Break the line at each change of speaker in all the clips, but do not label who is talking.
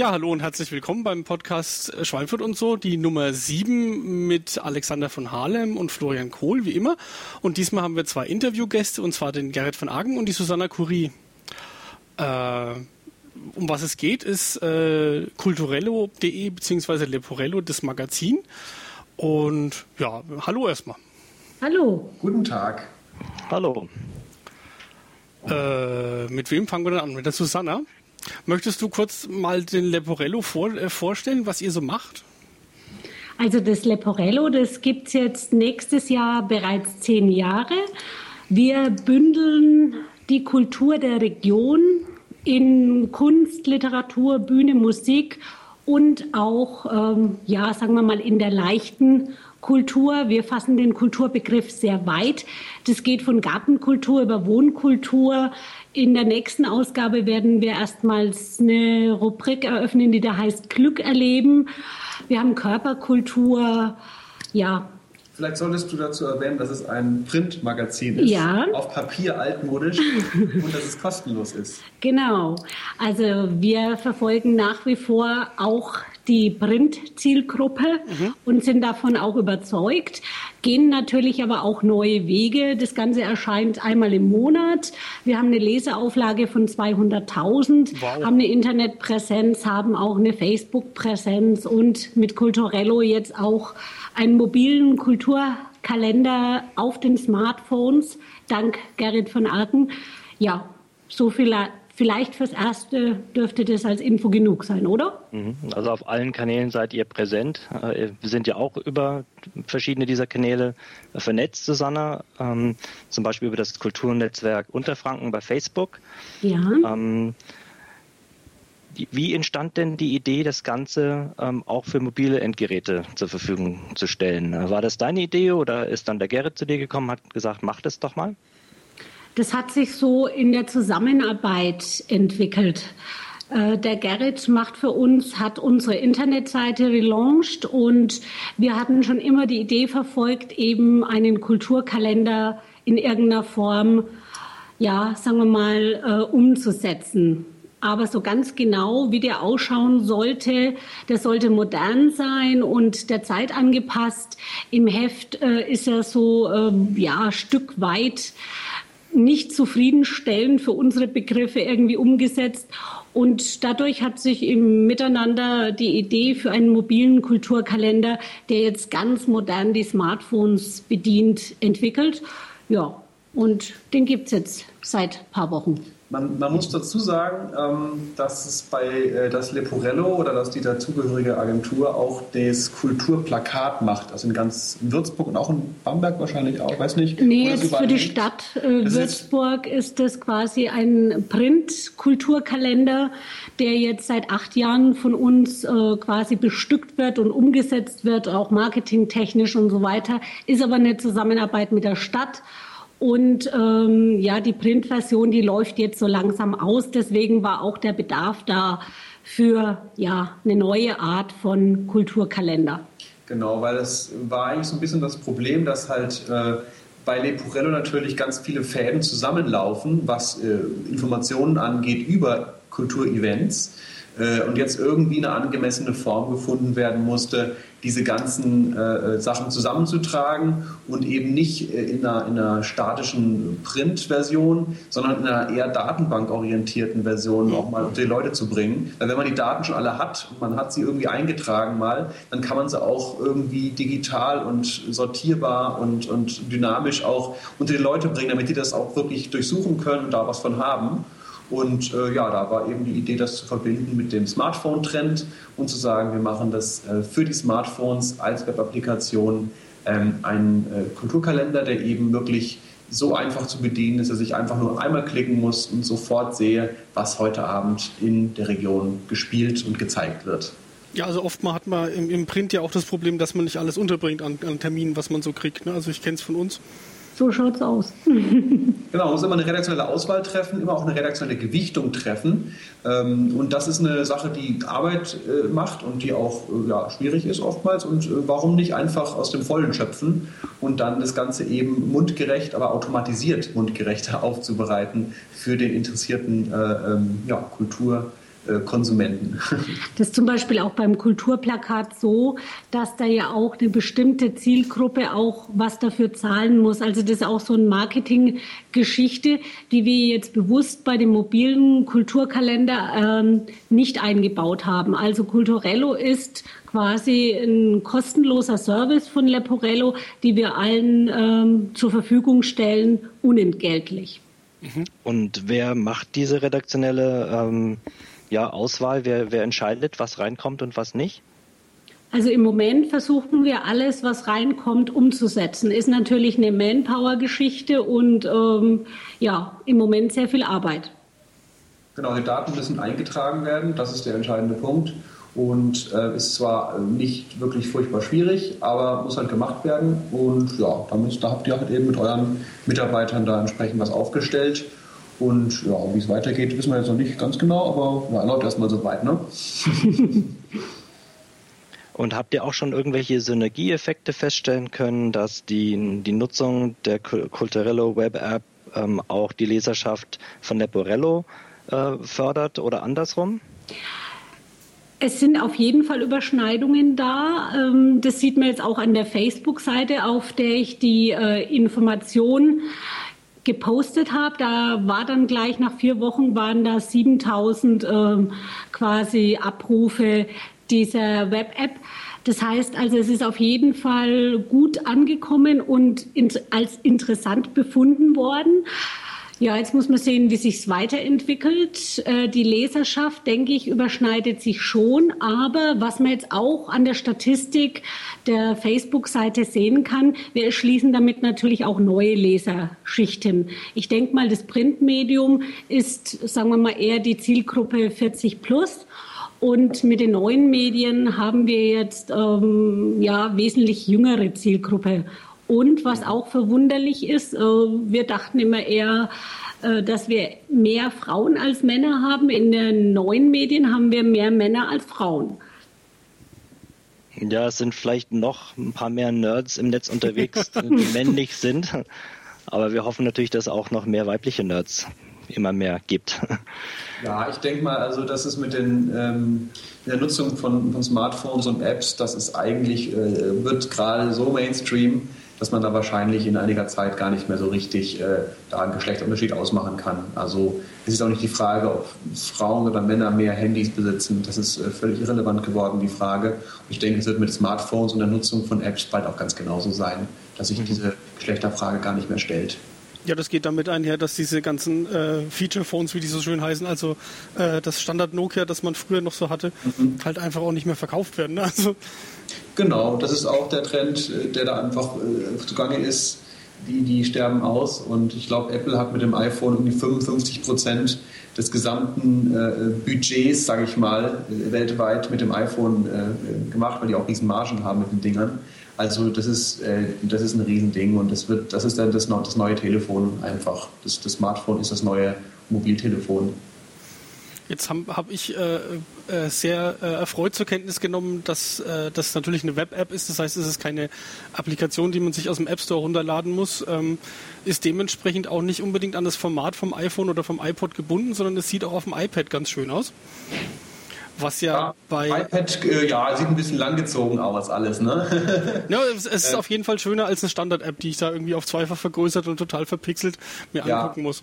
Ja, hallo und herzlich willkommen beim Podcast Schweinfurt und so, die Nummer 7 mit Alexander von Harlem und Florian Kohl, wie immer. Und diesmal haben wir zwei Interviewgäste, und zwar den Gerrit von Agen und die Susanna Curie. Äh, um was es geht, ist äh, culturello.de bzw. Leporello, das Magazin. Und ja, hallo erstmal.
Hallo.
Guten Tag.
Hallo.
Äh, mit wem fangen wir denn an? Mit der Susanna? Möchtest du kurz mal den Leporello vor, äh, vorstellen, was ihr so macht?
Also das Leporello, das gibt es jetzt nächstes Jahr bereits zehn Jahre. Wir bündeln die Kultur der Region in Kunst, Literatur, Bühne, Musik und auch, ähm, ja, sagen wir mal, in der leichten Kultur. Wir fassen den Kulturbegriff sehr weit. Das geht von Gartenkultur über Wohnkultur. In der nächsten Ausgabe werden wir erstmals eine Rubrik eröffnen, die da heißt Glück erleben. Wir haben Körperkultur, ja,
Vielleicht solltest du dazu erwähnen, dass es ein Printmagazin ist.
Ja.
Auf Papier altmodisch und dass es kostenlos ist.
Genau. Also wir verfolgen nach wie vor auch die Print-Zielgruppe mhm. und sind davon auch überzeugt, gehen natürlich aber auch neue Wege. Das Ganze erscheint einmal im Monat. Wir haben eine Leseauflage von 200.000, wow. haben eine Internetpräsenz, haben auch eine Facebook-Präsenz und mit Culturello jetzt auch einen mobilen Kulturkalender auf den Smartphones, dank Gerrit von Arken. Ja, so viel Vielleicht fürs Erste dürfte das als Info genug sein, oder?
Mhm. Also auf allen Kanälen seid ihr präsent. Äh, wir sind ja auch über verschiedene dieser Kanäle vernetzt, Susanne. Ähm, zum Beispiel über das Kulturnetzwerk Unterfranken bei Facebook.
Ja. Ähm,
wie entstand denn die Idee, das Ganze ähm, auch für mobile Endgeräte zur Verfügung zu stellen? War das deine Idee oder ist dann der Gerrit zu dir gekommen, hat gesagt, mach das doch mal?
Das hat sich so in der Zusammenarbeit entwickelt. Äh, der Gerrit macht für uns, hat unsere Internetseite relaunched und wir hatten schon immer die Idee verfolgt, eben einen Kulturkalender in irgendeiner Form, ja, sagen wir mal, äh, umzusetzen. Aber so ganz genau, wie der ausschauen sollte, der sollte modern sein und der Zeit angepasst. Im Heft äh, ist er so, äh, ja, Stück weit nicht zufriedenstellend für unsere Begriffe irgendwie umgesetzt. Und dadurch hat sich im Miteinander die Idee für einen mobilen Kulturkalender, der jetzt ganz modern die Smartphones bedient, entwickelt. Ja, und den gibt es jetzt seit ein paar Wochen.
Man, man, muss dazu sagen, ähm, dass es bei äh, das Leporello oder dass die dazugehörige Agentur auch das Kulturplakat macht. Also in ganz Würzburg und auch in Bamberg wahrscheinlich auch, weiß nicht.
Nee, jetzt für die Stadt äh, Würzburg ist das quasi ein Print-Kulturkalender, der jetzt seit acht Jahren von uns äh, quasi bestückt wird und umgesetzt wird, auch marketingtechnisch und so weiter. Ist aber eine Zusammenarbeit mit der Stadt. Und ähm, ja, die Printversion, die läuft jetzt so langsam aus. Deswegen war auch der Bedarf da für ja, eine neue Art von Kulturkalender.
Genau, weil es war eigentlich so ein bisschen das Problem, dass halt äh, bei Lepurello natürlich ganz viele Fäden zusammenlaufen, was äh, Informationen angeht über Kulturevents äh, und jetzt irgendwie eine angemessene Form gefunden werden musste, diese ganzen äh, Sachen zusammenzutragen und eben nicht äh, in, einer, in einer statischen Print-Version, sondern in einer eher datenbankorientierten Version auch mal die Leute zu bringen. Weil wenn man die Daten schon alle hat und man hat sie irgendwie eingetragen mal, dann kann man sie auch irgendwie digital und sortierbar und, und dynamisch auch unter die Leute bringen, damit die das auch wirklich durchsuchen können und da was von haben. Und äh, ja, da war eben die Idee, das zu verbinden mit dem Smartphone-Trend und zu sagen, wir machen das äh, für die Smartphones als Web-Applikation ähm, einen äh, Kulturkalender, der eben wirklich so einfach zu bedienen ist, dass ich einfach nur einmal klicken muss und sofort sehe, was heute Abend in der Region gespielt und gezeigt wird.
Ja, also oftmal hat man im, im Print ja auch das Problem, dass man nicht alles unterbringt an, an Terminen, was man so kriegt. Ne? Also ich kenne es von uns.
So schaut's aus.
genau, man muss immer eine redaktionelle Auswahl treffen, immer auch eine redaktionelle Gewichtung treffen. Ähm, und das ist eine Sache, die Arbeit äh, macht und die auch äh, ja, schwierig ist oftmals. Und äh, warum nicht einfach aus dem Vollen schöpfen und dann das Ganze eben mundgerecht, aber automatisiert mundgerechter aufzubereiten für den interessierten ähm, ja, Kultur. Äh, Konsumenten.
Das ist zum Beispiel auch beim Kulturplakat so, dass da ja auch eine bestimmte Zielgruppe auch was dafür zahlen muss. Also das ist auch so eine Marketinggeschichte, die wir jetzt bewusst bei dem mobilen Kulturkalender ähm, nicht eingebaut haben. Also Culturello ist quasi ein kostenloser Service von Leporello, die wir allen ähm, zur Verfügung stellen, unentgeltlich.
Und wer macht diese redaktionelle ähm, ja, Auswahl? Wer, wer entscheidet, was reinkommt und was nicht?
Also im Moment versuchen wir alles, was reinkommt, umzusetzen. Ist natürlich eine Manpower-Geschichte und ähm, ja, im Moment sehr viel Arbeit.
Genau, die Daten müssen eingetragen werden, das ist der entscheidende Punkt. Und äh, ist zwar nicht wirklich furchtbar schwierig, aber muss halt gemacht werden. Und ja, da, müsst, da habt ihr halt eben mit euren Mitarbeitern da entsprechend was aufgestellt. Und ja, wie es weitergeht, wissen wir jetzt noch nicht ganz genau, aber ja, läuft erstmal so weit, ne?
Und habt ihr auch schon irgendwelche Synergieeffekte feststellen können, dass die, die Nutzung der Culturello Web App ähm, auch die Leserschaft von Leporello äh, fördert oder andersrum?
Es sind auf jeden Fall Überschneidungen da. Ähm, das sieht man jetzt auch an der Facebook-Seite, auf der ich die äh, Information gepostet habe. Da war dann gleich nach vier Wochen waren da 7000 ähm, quasi Abrufe dieser Web-App. Das heißt also, es ist auf jeden Fall gut angekommen und als interessant befunden worden. Ja, jetzt muss man sehen, wie sich es weiterentwickelt. Äh, die Leserschaft, denke ich, überschneidet sich schon. Aber was man jetzt auch an der Statistik der Facebook-Seite sehen kann, wir erschließen damit natürlich auch neue Leserschichten. Ich denke mal, das Printmedium ist, sagen wir mal, eher die Zielgruppe 40 plus. Und mit den neuen Medien haben wir jetzt ähm, ja wesentlich jüngere Zielgruppe. Und was auch verwunderlich ist, äh, wir dachten immer eher, äh, dass wir mehr Frauen als Männer haben. In den neuen Medien haben wir mehr Männer als Frauen.
Ja, es sind vielleicht noch ein paar mehr Nerds im Netz unterwegs, die männlich sind. Aber wir hoffen natürlich, dass auch noch mehr weibliche Nerds immer mehr gibt.
Ja, ich denke mal, also das ist mit den ähm, der Nutzung von, von, Smartphones und Apps, das ist eigentlich, äh, wird gerade so Mainstream, dass man da wahrscheinlich in einiger Zeit gar nicht mehr so richtig äh, da einen Geschlechterunterschied ausmachen kann. Also es ist auch nicht die Frage, ob Frauen oder Männer mehr Handys besitzen. Das ist äh, völlig irrelevant geworden, die Frage. Und ich denke, es wird mit Smartphones und der Nutzung von Apps bald auch ganz genauso sein, dass sich diese Geschlechterfrage gar nicht mehr stellt.
Ja, das geht damit einher, dass diese ganzen äh, Feature-Phones, wie die so schön heißen, also äh, das Standard Nokia, das man früher noch so hatte, mhm. halt einfach auch nicht mehr verkauft werden. Ne? Also
genau, das ist auch der Trend, äh, der da einfach äh, zugange ist. Die, die sterben aus und ich glaube, Apple hat mit dem iPhone um die 55 Prozent des gesamten äh, Budgets, sage ich mal, äh, weltweit mit dem iPhone äh, gemacht, weil die auch riesen Margen haben mit den Dingern. Also das ist, äh, das ist ein Riesending und das wird, das ist dann das, das neue Telefon einfach. Das, das Smartphone ist das neue Mobiltelefon.
Jetzt habe hab ich äh, äh, sehr äh, erfreut zur Kenntnis genommen, dass äh, das natürlich eine Web-App ist. Das heißt, es ist keine Applikation, die man sich aus dem App Store runterladen muss. Ähm, ist dementsprechend auch nicht unbedingt an das Format vom iPhone oder vom iPod gebunden, sondern es sieht auch auf dem iPad ganz schön aus. Was ja, ja bei.
iPad, äh, ja, sieht ein bisschen langgezogen aus, alles, ne?
ja, es, es ist auf jeden Fall schöner als eine Standard-App, die ich da irgendwie auf zweifach vergrößert und total verpixelt mir ja. angucken muss.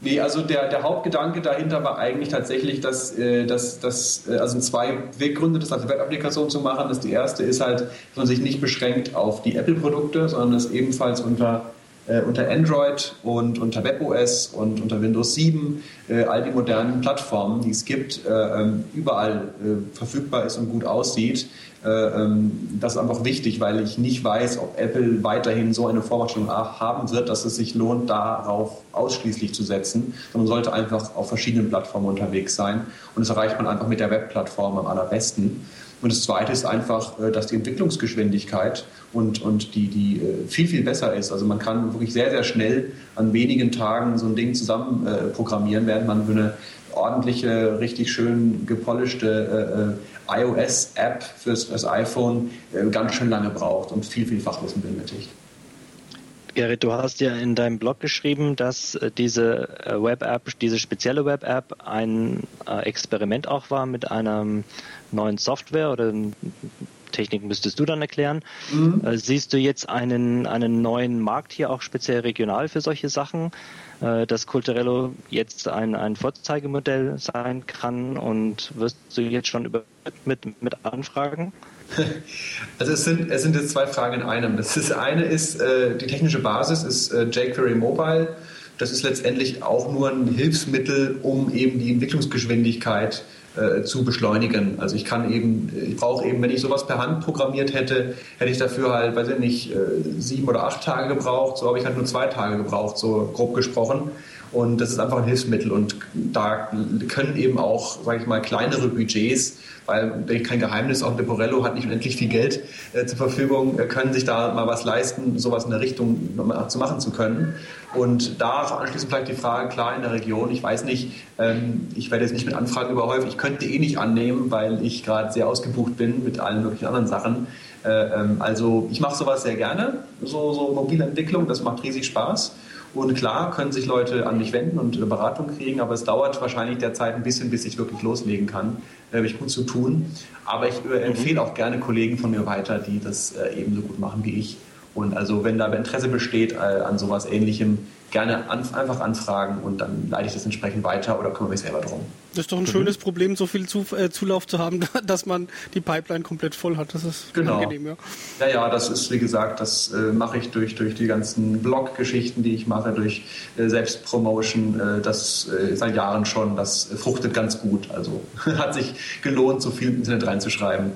Nee, also der, der Hauptgedanke dahinter war eigentlich tatsächlich, dass, äh, dass, dass äh, also zwei Weggründe, das als Web-Applikation zu machen. Das die erste ist halt, dass man sich nicht beschränkt auf die Apple-Produkte, sondern es ebenfalls unter äh, unter Android und unter WebOS und unter Windows 7, äh, all die modernen Plattformen, die es gibt, äh, ähm, überall äh, verfügbar ist und gut aussieht. Äh, ähm, das ist einfach wichtig, weil ich nicht weiß, ob Apple weiterhin so eine Vormachtstellung haben wird, dass es sich lohnt, darauf ausschließlich zu setzen, sondern sollte einfach auf verschiedenen Plattformen unterwegs sein. Und das erreicht man einfach mit der Webplattform am allerbesten. Und das Zweite ist einfach, äh, dass die Entwicklungsgeschwindigkeit und, und die, die äh, viel, viel besser ist. Also man kann wirklich sehr, sehr schnell an wenigen Tagen so ein Ding zusammen programmieren, während man für eine ordentliche, richtig schön gepolischte äh, iOS-App fürs, fürs iPhone äh, ganz schön lange braucht und viel, viel Fachwissen benötigt.
Gerrit, du hast ja in deinem Blog geschrieben, dass äh, diese äh, Web-App, diese spezielle Web-App ein äh, Experiment auch war mit einer neuen Software oder Technik müsstest du dann erklären. Mhm. Siehst du jetzt einen, einen neuen Markt hier auch speziell regional für solche Sachen, dass Culturello jetzt ein, ein Vorzeigemodell sein kann und wirst du jetzt schon über mit, mit Anfragen?
Also es sind, es sind jetzt zwei Fragen in einem. Das ist, eine ist, äh, die technische Basis ist äh, jQuery Mobile. Das ist letztendlich auch nur ein Hilfsmittel, um eben die Entwicklungsgeschwindigkeit äh, zu beschleunigen. Also ich kann eben, ich brauche eben, wenn ich sowas per Hand programmiert hätte, hätte ich dafür halt, weiß ich nicht, äh, sieben oder acht Tage gebraucht. So habe ich halt nur zwei Tage gebraucht, so grob gesprochen. Und das ist einfach ein Hilfsmittel und da können eben auch, sage ich mal, kleinere Budgets weil kein Geheimnis, auch Leporello hat nicht unendlich viel Geld äh, zur Verfügung, äh, können sich da mal was leisten, sowas in der Richtung zu machen zu können. Und da anschließend vielleicht die Frage, klar, in der Region, ich weiß nicht, ähm, ich werde jetzt nicht mit Anfragen überhäuft, ich könnte eh nicht annehmen, weil ich gerade sehr ausgebucht bin mit allen möglichen anderen Sachen. Äh, ähm, also ich mache sowas sehr gerne, so, so mobile Entwicklung, das macht riesig Spaß. Und klar können sich Leute an mich wenden und Beratung kriegen, aber es dauert wahrscheinlich derzeit ein bisschen, bis ich wirklich loslegen kann. Da habe ich gut zu tun. Aber ich äh, empfehle auch gerne Kollegen von mir weiter, die das äh, ebenso gut machen wie ich. Und also wenn da Interesse besteht äh, an sowas ähnlichem, gerne an, einfach anfragen und dann leite ich das entsprechend weiter oder kümmere mich selber drum.
Das ist doch ein mhm. schönes Problem, so viel zu, äh, Zulauf zu haben, dass man die Pipeline komplett voll hat. Das ist
genau. angenehm, ja. Ja, ja, das ist, wie gesagt, das äh, mache ich durch, durch die ganzen Blog-Geschichten, die ich mache, durch äh, Selbstpromotion, äh, das äh, seit Jahren schon. Das fruchtet ganz gut. Also hat sich gelohnt, so viel im Internet reinzuschreiben.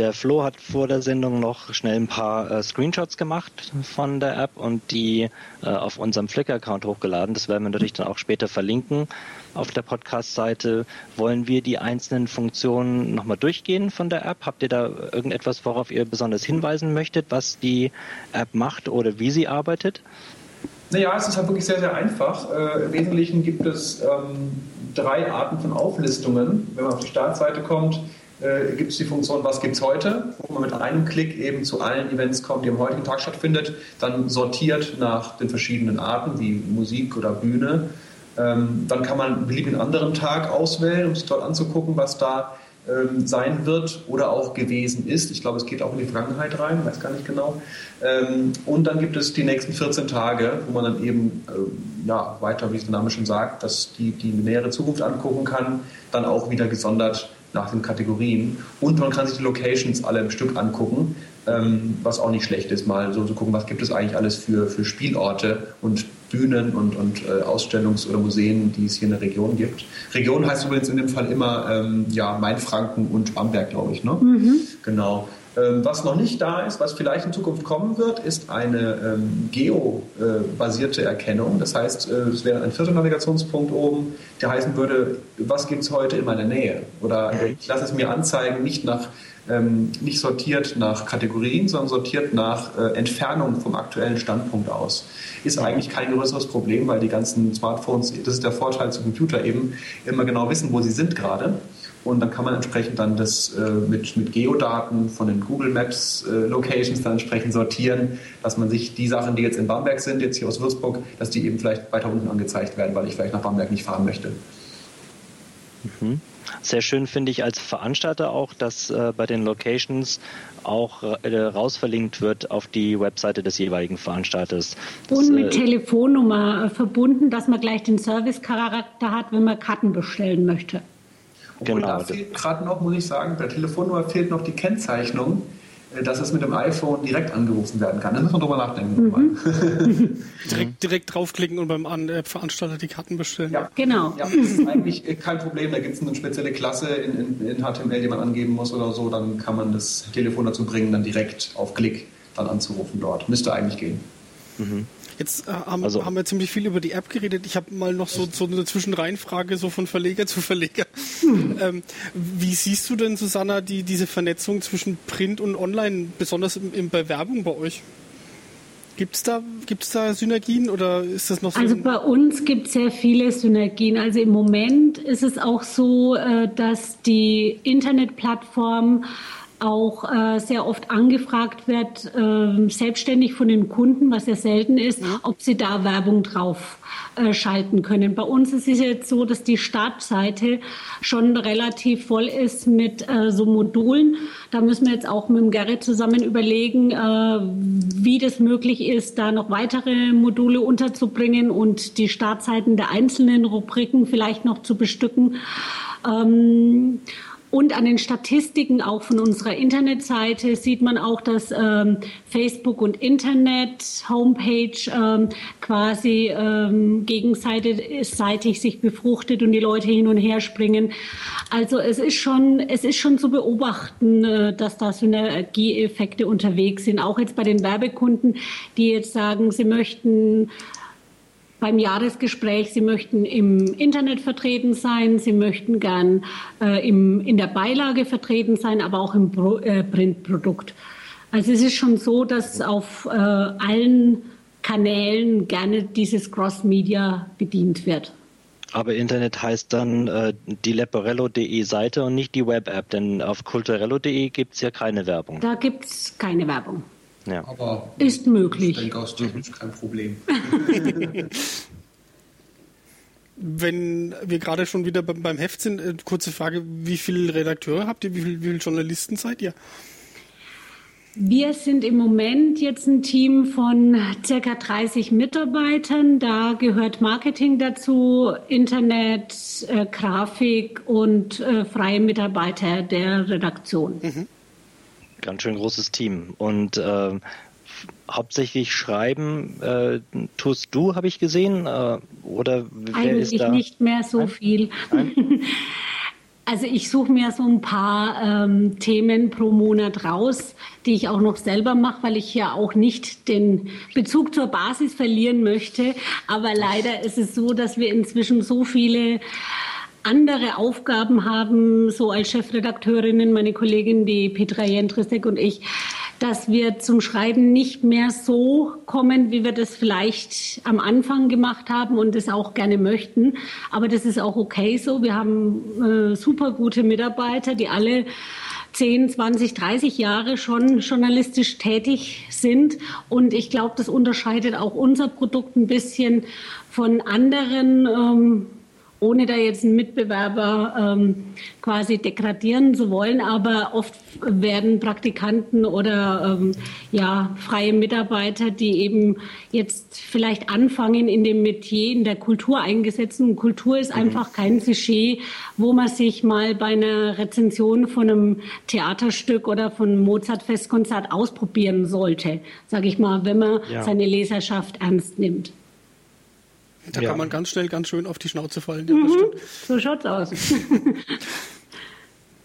Der Flo hat vor der Sendung noch schnell ein paar äh, Screenshots gemacht von der App und die äh, auf unserem Flickr-Account hochgeladen. Das werden wir natürlich dann auch später verlinken auf der Podcast-Seite. Wollen wir die einzelnen Funktionen nochmal durchgehen von der App? Habt ihr da irgendetwas, worauf ihr besonders hinweisen möchtet, was die App macht oder wie sie arbeitet?
Naja, es ist halt wirklich sehr, sehr einfach. Äh, Im Wesentlichen gibt es ähm, drei Arten von Auflistungen. Wenn man auf die Startseite kommt, äh, gibt es die Funktion, was gibt es heute, wo man mit einem Klick eben zu allen Events kommt, die am heutigen Tag stattfindet, dann sortiert nach den verschiedenen Arten wie Musik oder Bühne. Ähm, dann kann man einen beliebigen anderen Tag auswählen, um sich dort anzugucken, was da ähm, sein wird oder auch gewesen ist. Ich glaube, es geht auch in die Vergangenheit rein, weiß gar nicht genau. Ähm, und dann gibt es die nächsten 14 Tage, wo man dann eben äh, ja, weiter, wie es der Name schon sagt, dass die, die nähere Zukunft angucken kann, dann auch wieder gesondert nach den Kategorien. Und man kann sich die Locations alle im Stück angucken, ähm, was auch nicht schlecht ist, mal so zu gucken, was gibt es eigentlich alles für, für Spielorte und Bühnen und, und äh, Ausstellungs- oder Museen, die es hier in der Region gibt. Region heißt übrigens in dem Fall immer ähm, ja, Mainfranken und Bamberg, glaube ich. Ne? Mhm. Genau. Ähm, was noch nicht da ist, was vielleicht in Zukunft kommen wird, ist eine ähm, geobasierte Erkennung. Das heißt, äh, es wäre ein vierter Navigationspunkt oben, der heißen würde, was gibt es heute in meiner Nähe? Oder ich lasse es mir anzeigen, nicht nach ähm, nicht sortiert nach Kategorien, sondern sortiert nach äh, Entfernung vom aktuellen Standpunkt aus. Ist eigentlich kein größeres Problem, weil die ganzen Smartphones, das ist der Vorteil zum Computer eben, immer genau wissen, wo sie sind gerade. Und dann kann man entsprechend dann das äh, mit, mit Geodaten von den Google Maps äh, Locations dann entsprechend sortieren, dass man sich die Sachen, die jetzt in Bamberg sind, jetzt hier aus Würzburg, dass die eben vielleicht weiter unten angezeigt werden, weil ich vielleicht nach Bamberg nicht fahren möchte.
Mhm. Sehr schön finde ich als Veranstalter auch, dass äh, bei den Locations auch äh, rausverlinkt wird auf die Webseite des jeweiligen Veranstalters.
Das, Und mit äh, Telefonnummer äh, verbunden, dass man gleich den Service-Charakter hat, wenn man Karten bestellen möchte.
Obwohl genau. da fehlt gerade noch, muss ich sagen, bei Telefonnummer fehlt noch die Kennzeichnung äh, dass es mit dem iPhone direkt angerufen werden kann. Da müssen wir drüber nachdenken.
Mhm. direkt, direkt draufklicken und beim äh, Veranstalter die Karten bestellen.
Ja, genau. Ja, das ist eigentlich kein Problem. Da gibt es eine spezielle Klasse in, in, in, HTML, die man angeben muss oder so. Dann kann man das Telefon dazu bringen, dann direkt auf Klick dann anzurufen dort. Müsste eigentlich gehen.
Mhm. Jetzt äh, haben, also. haben, wir ziemlich viel über die App geredet. Ich habe mal noch so, so eine Zwischenreihenfrage so von Verleger zu Verleger. Hm. Ähm, wie siehst du denn, Susanna, die, diese Vernetzung zwischen Print und Online, besonders in, in Bewerbung bei euch? Gibt es da, gibt's da Synergien oder ist das noch so?
Also bei uns gibt es sehr viele Synergien. Also im Moment ist es auch so, äh, dass die Internetplattform auch äh, sehr oft angefragt wird, äh, selbstständig von den Kunden, was ja selten ist, ja. ob sie da Werbung drauf äh, schalten können. Bei uns ist es jetzt so, dass die Startseite schon relativ voll ist mit äh, so Modulen. Da müssen wir jetzt auch mit dem Gerrit zusammen überlegen, äh, wie das möglich ist, da noch weitere Module unterzubringen und die Startseiten der einzelnen Rubriken vielleicht noch zu bestücken. Ähm, und an den Statistiken auch von unserer Internetseite sieht man auch, dass ähm, Facebook und Internet, Homepage ähm, quasi ähm, gegenseitig sich befruchtet und die Leute hin und her springen. Also es ist schon, es ist schon zu beobachten, äh, dass da Synergieeffekte unterwegs sind. Auch jetzt bei den Werbekunden, die jetzt sagen, sie möchten beim Jahresgespräch, Sie möchten im Internet vertreten sein, Sie möchten gern äh, im, in der Beilage vertreten sein, aber auch im Pro, äh, Printprodukt. Also es ist schon so, dass auf äh, allen Kanälen gerne dieses Cross-Media bedient wird.
Aber Internet heißt dann äh, die leporello.de Seite und nicht die Web-App, denn auf culturello.de gibt es ja keine Werbung.
Da gibt es keine Werbung.
Ja. Aber
ist möglich. Ich
denke aus technisch kein Problem.
Wenn wir gerade schon wieder beim Heft sind, äh, kurze Frage, wie viele Redakteure habt ihr, wie viele, wie viele Journalisten seid ihr?
Wir sind im Moment jetzt ein Team von circa 30 Mitarbeitern. Da gehört Marketing dazu, Internet, äh, Grafik und äh, freie Mitarbeiter der Redaktion. Mhm
ganz schön großes Team. Und äh, hauptsächlich schreiben äh, tust du, habe ich gesehen, äh, oder
wer Eigentlich ist da? nicht mehr so Nein? viel. Nein? Also ich suche mir so ein paar ähm, Themen pro Monat raus, die ich auch noch selber mache, weil ich ja auch nicht den Bezug zur Basis verlieren möchte. Aber leider ist es so, dass wir inzwischen so viele andere Aufgaben haben, so als Chefredakteurinnen, meine Kollegin, die Petra Jentrisek und ich, dass wir zum Schreiben nicht mehr so kommen, wie wir das vielleicht am Anfang gemacht haben und das auch gerne möchten. Aber das ist auch okay so. Wir haben äh, super gute Mitarbeiter, die alle 10, 20, 30 Jahre schon journalistisch tätig sind. Und ich glaube, das unterscheidet auch unser Produkt ein bisschen von anderen. Ähm, ohne da jetzt einen Mitbewerber ähm, quasi degradieren zu wollen, aber oft werden Praktikanten oder ähm, ja freie Mitarbeiter, die eben jetzt vielleicht anfangen in dem Metier in der Kultur eingesetzt. Und Kultur ist mhm. einfach kein Sujet, wo man sich mal bei einer Rezension von einem Theaterstück oder von einem Mozart-Festkonzert ausprobieren sollte, sage ich mal, wenn man ja. seine Leserschaft ernst nimmt.
Da ja. kann man ganz schnell ganz schön auf die Schnauze fallen.
Mhm. So schaut's aus.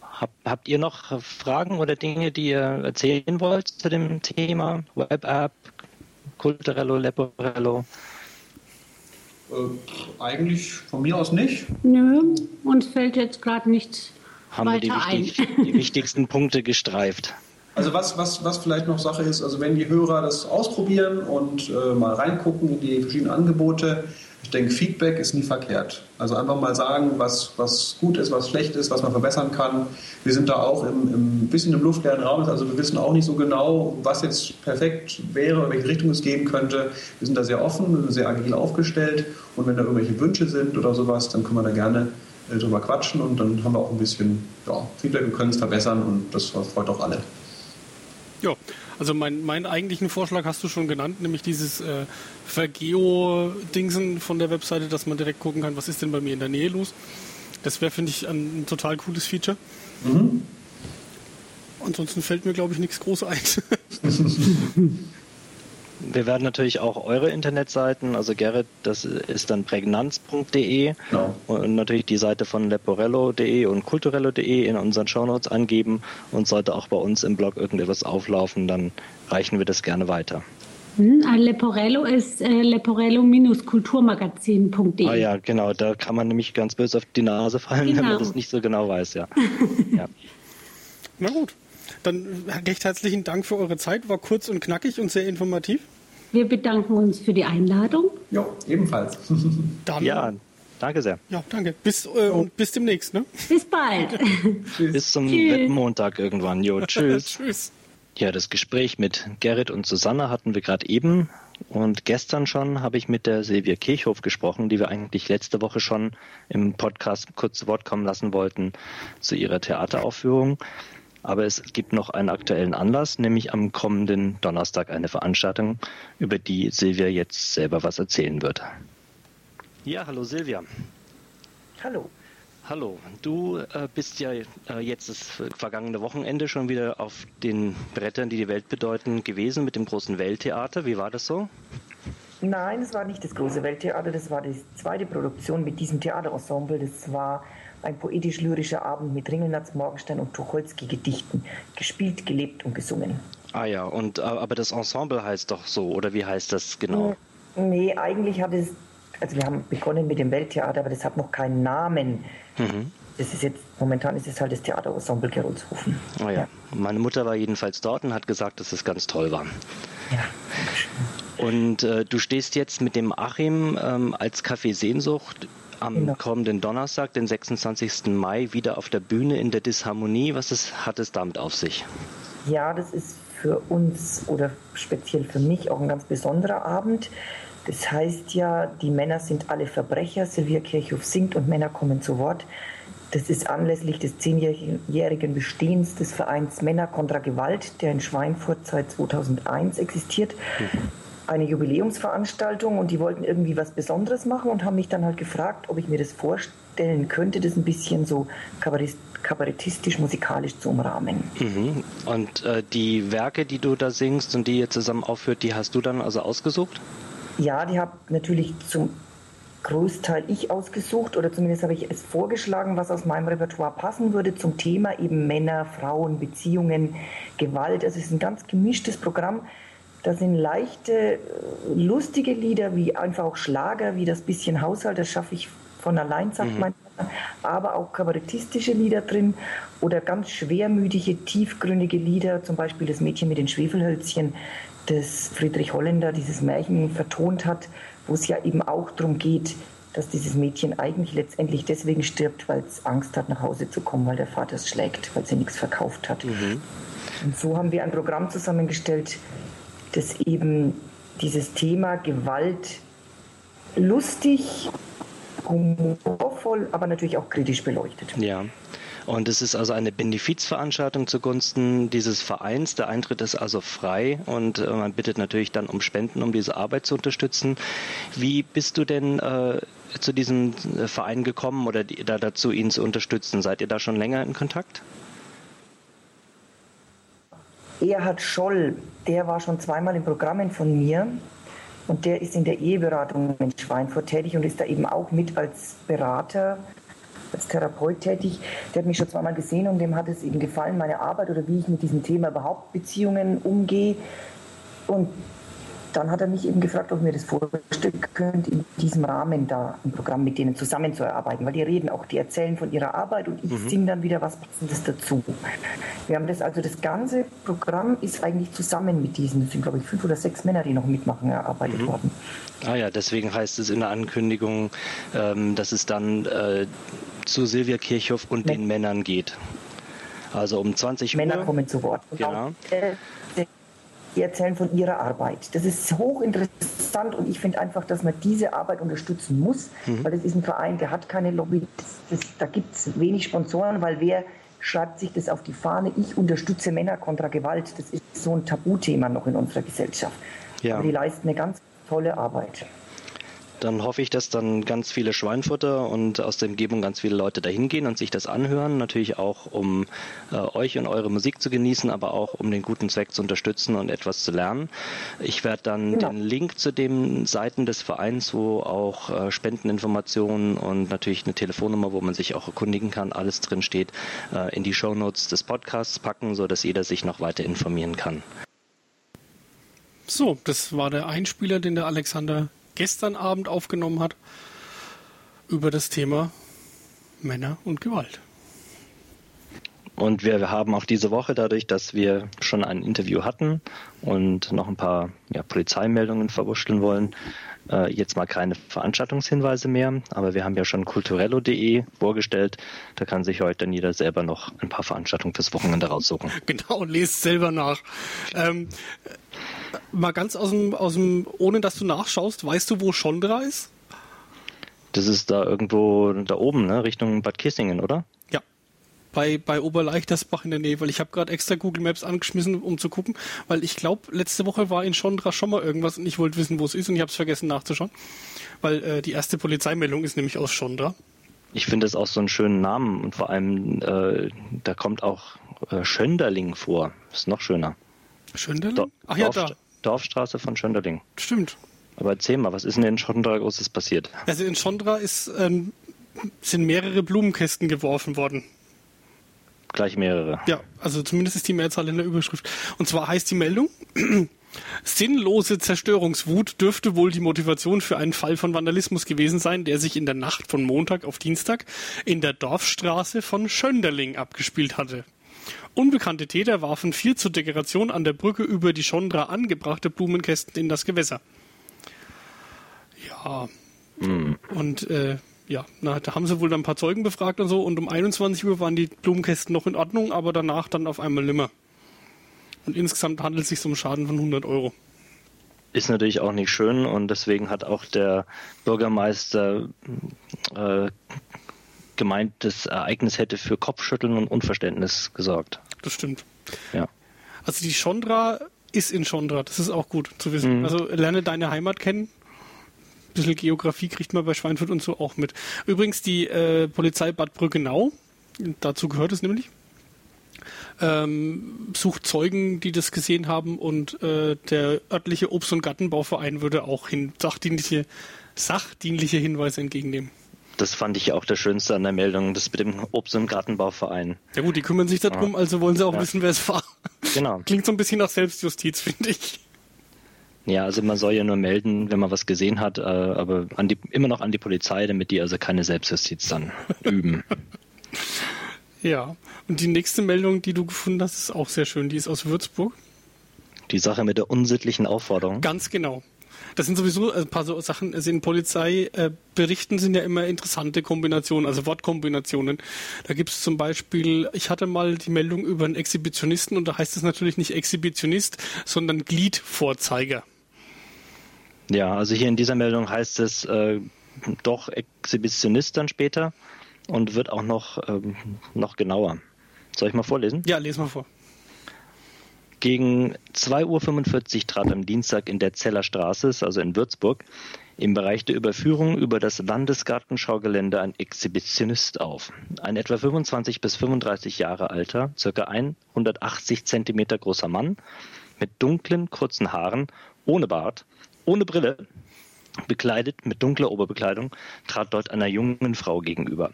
Hab, habt ihr noch Fragen oder Dinge, die ihr erzählen wollt zu dem Thema Web-App, Culturello, Leporello?
Äh, eigentlich von mir aus nicht.
Nö, uns fällt jetzt gerade nichts
Haben weiter wir die, wichtig, die wichtigsten Punkte gestreift.
Also was, was, was vielleicht noch Sache ist, also wenn die Hörer das ausprobieren und äh, mal reingucken in die verschiedenen Angebote, ich denke, Feedback ist nie verkehrt. Also einfach mal sagen, was, was gut ist, was schlecht ist, was man verbessern kann. Wir sind da auch im, im bisschen im luftleeren Raum, also wir wissen auch nicht so genau, was jetzt perfekt wäre, welche Richtung es geben könnte. Wir sind da sehr offen, sehr agil aufgestellt und wenn da irgendwelche Wünsche sind oder sowas, dann können wir da gerne äh, drüber quatschen und dann haben wir auch ein bisschen ja, Feedback und können es verbessern und das freut auch alle.
Ja, also mein, meinen eigentlichen Vorschlag hast du schon genannt, nämlich dieses äh, Vergeo-Dingsen von der Webseite, dass man direkt gucken kann, was ist denn bei mir in der Nähe los. Das wäre, finde ich, ein, ein, total cooles Feature. Mhm. Ansonsten fällt mir, glaube ich, nichts groß ein.
Wir werden natürlich auch eure Internetseiten, also Gerrit, das ist dann prägnanz.de genau. und natürlich die Seite von leporello.de und culturello.de in unseren Shownotes angeben und sollte auch bei uns im Blog irgendetwas auflaufen, dann reichen wir das gerne weiter.
Hm, Leporello ist äh, leporello-kulturmagazin.de.
Ah ja, genau, da kann man nämlich ganz böse auf die Nase fallen, genau. wenn man genau. das nicht so genau weiß, ja. ja.
Na gut. Dann recht herzlichen Dank für eure Zeit. War kurz und knackig und sehr informativ.
Wir bedanken uns für die Einladung.
Ja, ebenfalls.
Dann ja, Danke sehr.
Ja, danke. Bis, äh, und bis demnächst, ne?
Bis bald.
bis zum Montag irgendwann. Jo, tschüss. tschüss. Ja, das Gespräch mit Gerrit und Susanne hatten wir gerade eben. Und gestern schon habe ich mit der Silvia Kirchhoff gesprochen, die wir eigentlich letzte Woche schon im Podcast kurz zu Wort kommen lassen wollten zu ihrer Theateraufführung. Aber es gibt noch einen aktuellen Anlass, nämlich am kommenden Donnerstag eine Veranstaltung, über die Silvia jetzt selber was erzählen wird. Ja, hallo Silvia.
Hallo.
Hallo, du äh, bist ja äh, jetzt das vergangene Wochenende schon wieder auf den Brettern, die die Welt bedeuten, gewesen mit dem großen Welttheater. Wie war das so?
Nein, es war nicht das große Welttheater, das war die zweite Produktion mit diesem Theaterensemble. Das war ein poetisch-lyrischer Abend mit Ringelnatz, Morgenstern und Tucholsky-Gedichten, gespielt, gelebt und gesungen.
Ah ja, und äh, aber das Ensemble heißt doch so, oder wie heißt das genau?
Nee, eigentlich hat es also wir haben begonnen mit dem Welttheater, aber das hat noch keinen Namen. Mhm. Das ist jetzt, momentan ist es halt das Theaterensemble Gerolzhofen.
Oh ja. ja. Meine Mutter war jedenfalls dort und hat gesagt, dass es ganz toll war. Ja, Und äh, du stehst jetzt mit dem Achim ähm, als Café Sehnsucht am genau. kommenden Donnerstag, den 26. Mai, wieder auf der Bühne in der Disharmonie. Was ist, hat es damit auf sich?
Ja, das ist für uns oder speziell für mich auch ein ganz besonderer Abend. Das heißt ja, die Männer sind alle Verbrecher. Silvia Kirchhoff singt und Männer kommen zu Wort. Das ist anlässlich des zehnjährigen Bestehens des Vereins Männer kontra Gewalt, der in Schweinfurt seit 2001 existiert. Eine Jubiläumsveranstaltung und die wollten irgendwie was Besonderes machen und haben mich dann halt gefragt, ob ich mir das vorstellen könnte, das ein bisschen so kabarettistisch, musikalisch zu umrahmen.
Mhm. Und äh, die Werke, die du da singst und die ihr zusammen aufführt, die hast du dann also ausgesucht?
Ja, die habe natürlich zum Großteil ich ausgesucht oder zumindest habe ich es vorgeschlagen, was aus meinem Repertoire passen würde zum Thema eben Männer, Frauen, Beziehungen, Gewalt. Also es ist ein ganz gemischtes Programm. Da sind leichte, äh, lustige Lieder, wie einfach auch Schlager, wie das bisschen Haushalt, das schaffe ich von allein, sagt mhm. man, aber auch kabarettistische Lieder drin oder ganz schwermütige, tiefgründige Lieder, zum Beispiel das Mädchen mit den Schwefelhölzchen, das Friedrich Holländer dieses Märchen vertont hat, wo es ja eben auch darum geht, dass dieses Mädchen eigentlich letztendlich deswegen stirbt, weil es Angst hat, nach Hause zu kommen, weil der Vater es schlägt, weil sie nichts verkauft hat. Mhm. Und so haben wir ein Programm zusammengestellt, das eben dieses Thema Gewalt lustig, humorvoll, aber natürlich auch kritisch beleuchtet.
Ja. Und es ist also eine Benefizveranstaltung zugunsten dieses Vereins. Der Eintritt ist also frei und äh, man bittet natürlich dann um Spenden, um diese Arbeit zu unterstützen. Wie bist du denn äh, zu diesem Verein gekommen oder die, da dazu, ihn zu unterstützen? Seid ihr da schon länger in Kontakt?
Erhard Scholl, der war schon zweimal in Programmen von mir und der ist in der Eheberatung in Schweinfurt tätig und ist da eben auch mit als Berater als Therapeut tätig. Der hat mich schon zweimal gesehen und dem hat es eben gefallen, meine Arbeit oder wie ich mit diesem Thema überhaupt Beziehungen umgehe. Und dann hat er mich eben gefragt, ob ich mir das vorstellen könnte, in diesem Rahmen da ein Programm mit denen zusammenzuarbeiten, weil die reden auch, die erzählen von ihrer Arbeit und ich mhm. singe dann wieder was Passendes dazu. Wir haben das also, das ganze Programm ist eigentlich zusammen mit diesen, das sind glaube ich fünf oder sechs Männer, die noch mitmachen, erarbeitet mhm. worden.
Ah ja, deswegen heißt es in der Ankündigung, ähm, dass es dann äh, zu Silvia Kirchhoff und den Männern geht. Also um 20
Männer
Uhr.
Männer kommen zu Wort. Genau. Die erzählen von ihrer Arbeit. Das ist hochinteressant und ich finde einfach, dass man diese Arbeit unterstützen muss, mhm. weil das ist ein Verein, der hat keine Lobby. Das, das, da gibt es wenig Sponsoren, weil wer schreibt sich das auf die Fahne? Ich unterstütze Männer kontra Gewalt. Das ist so ein Tabuthema noch in unserer Gesellschaft. Ja. Aber die leisten eine ganz tolle Arbeit
dann hoffe ich, dass dann ganz viele Schweinfutter und aus der Umgebung ganz viele Leute dahin gehen und sich das anhören. Natürlich auch, um äh, euch und eure Musik zu genießen, aber auch um den guten Zweck zu unterstützen und etwas zu lernen. Ich werde dann ja. den Link zu den Seiten des Vereins, wo auch äh, Spendeninformationen und natürlich eine Telefonnummer, wo man sich auch erkundigen kann, alles drin steht, äh, in die Shownotes des Podcasts packen, so dass jeder sich noch weiter informieren kann.
So, das war der Einspieler, den der Alexander gestern Abend aufgenommen hat über das Thema Männer und Gewalt.
Und wir haben auch diese Woche, dadurch, dass wir schon ein Interview hatten und noch ein paar ja, Polizeimeldungen verwurschteln wollen, Äh, jetzt mal keine Veranstaltungshinweise mehr, aber wir haben ja schon kulturello.de vorgestellt. Da kann sich heute dann jeder selber noch ein paar Veranstaltungen fürs Wochenende raussuchen.
Genau, und lest selber nach. Ähm, mal ganz aus dem, aus dem, ohne dass du nachschaust, weißt du, wo Schondra ist?
Das ist da irgendwo da oben, ne? Richtung Bad Kissingen, oder?
Ja. Bei, bei Oberleichtersbach in der Nähe, weil ich habe gerade extra Google Maps angeschmissen, um zu gucken, weil ich glaube, letzte Woche war in Schondra schon mal irgendwas und ich wollte wissen, wo es ist und ich habe es vergessen nachzuschauen, weil äh, die erste Polizeimeldung ist nämlich aus Schondra.
Ich finde es auch so einen schönen Namen und vor allem, äh, da kommt auch äh, Schönderling vor. Ist noch schöner.
Schönderling? Ach ja, da.
Dorfstraße von Schönderling.
Stimmt.
Aber erzähl mal, was ist denn in Schondra Großes passiert?
Also in Schondra ist, ähm, sind mehrere Blumenkästen geworfen worden.
Gleich mehrere.
Ja, also zumindest ist die Mehrzahl in der Überschrift. Und zwar heißt die Meldung, sinnlose Zerstörungswut dürfte wohl die Motivation für einen Fall von Vandalismus gewesen sein, der sich in der Nacht von Montag auf Dienstag in der Dorfstraße von Schönderling abgespielt hatte. Unbekannte Täter warfen vier zur Dekoration an der Brücke über die Schondra angebrachte Blumenkästen in das Gewässer. Ja. Und äh, ja, na, da haben sie wohl dann ein paar Zeugen befragt und so und um 21 Uhr waren die Blumenkästen noch in Ordnung, aber danach dann auf einmal nimmer. Und insgesamt handelt es sich um Schaden von 100 Euro.
Ist natürlich auch nicht schön und deswegen hat auch der Bürgermeister äh, gemeint, das Ereignis hätte für Kopfschütteln und Unverständnis gesorgt.
Das stimmt.
Ja.
Also die Chondra ist in Chondra, das ist auch gut zu wissen. Also lerne deine Heimat kennen. Ein bisschen Geografie kriegt man bei Schweinfurt und so auch mit. Übrigens die äh, Polizei Bad Brückenau, dazu gehört es nämlich, ähm, sucht Zeugen, die das gesehen haben und äh, der örtliche Obst- und Gartenbauverein würde auch hin, sachdienliche, sachdienliche Hinweise entgegennehmen.
Das fand ich ja auch das Schönste an der Meldung, das mit dem Obst- und Gartenbauverein.
Ja gut, die kümmern sich darum, also wollen sie auch
Ja.
wissen, wer es war.
Genau.
Klingt so ein bisschen nach Selbstjustiz, finde ich.
Ja, also man soll ja nur melden, wenn man was gesehen hat, äh, aber die, immer noch an die Polizei, damit die also keine Selbstjustiz dann üben.
Ja, und die nächste Meldung, die du gefunden hast, ist auch sehr schön. Die ist aus Würzburg.
Die Sache mit der unsittlichen Aufforderung.
Ganz genau. Das sind sowieso ein paar so Sachen, also in Polizeiberichten sind ja immer interessante Kombinationen, also Wortkombinationen. Da gibt es zum Beispiel, ich hatte mal die Meldung über einen Exhibitionisten und da heißt es natürlich nicht Exhibitionist, sondern Gliedvorzeiger.
Ja, also hier in dieser Meldung heißt es äh, doch Exhibitionist dann später und wird auch noch, ähm, noch genauer. Soll ich mal vorlesen?
Ja, les mal vor.
Gegen 2.45 Uhr trat am Dienstag in der Zeller Straße, also in Würzburg, im Bereich der Überführung über das Landesgartenschaugelände ein Exhibitionist auf. Ein etwa 25 bis 35 Jahre alter, circa 180 Zentimeter großer Mann mit dunklen, kurzen Haaren, ohne Bart, ohne Brille, bekleidet mit dunkler Oberbekleidung, trat dort einer jungen Frau gegenüber.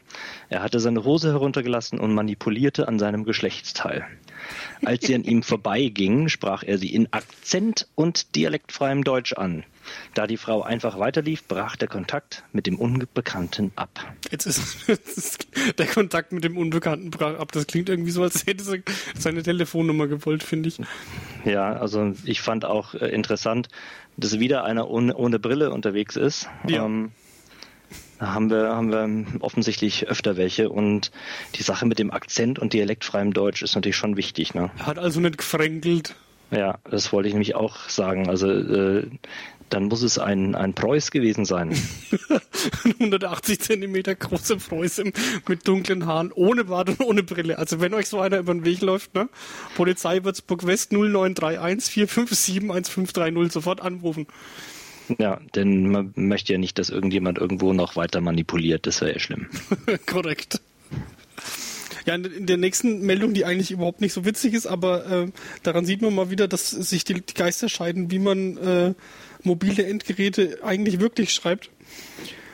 Er hatte seine Hose heruntergelassen und manipulierte an seinem Geschlechtsteil. Als sie an ihm vorbeiging, sprach er sie in Akzent und dialektfreiem Deutsch an. Da die Frau einfach weiterlief, brach der Kontakt mit dem Unbekannten ab.
Jetzt ist, jetzt ist der Kontakt mit dem Unbekannten brach ab. Das klingt irgendwie so, als hätte sie seine Telefonnummer gewollt, finde ich.
Ja, also ich fand auch äh, interessant, dass wieder einer ohne, ohne Brille unterwegs ist.
Ja.
Ähm, da haben wir, haben wir offensichtlich öfter welche und die Sache mit dem Akzent und dialektfreiem Deutsch ist natürlich schon wichtig. Ne?
Hat also nicht gefränkelt.
Ja, das wollte ich nämlich auch sagen. Also äh, dann muss es ein, ein Preuß gewesen sein.
180 Zentimeter große Preuße mit dunklen Haaren, ohne Bart und ohne Brille. Also wenn euch so einer über den Weg läuft, ne? Polizei Würzburg West 0931 457 1530 sofort anrufen.
Ja, denn man möchte ja nicht, dass irgendjemand irgendwo noch weiter manipuliert. Das wäre ja schlimm.
Korrekt. Ja, in der nächsten Meldung, die eigentlich überhaupt nicht so witzig ist, aber äh, daran sieht man mal wieder, dass sich die, die Geister scheiden, wie man äh, mobile Endgeräte eigentlich wirklich schreibt.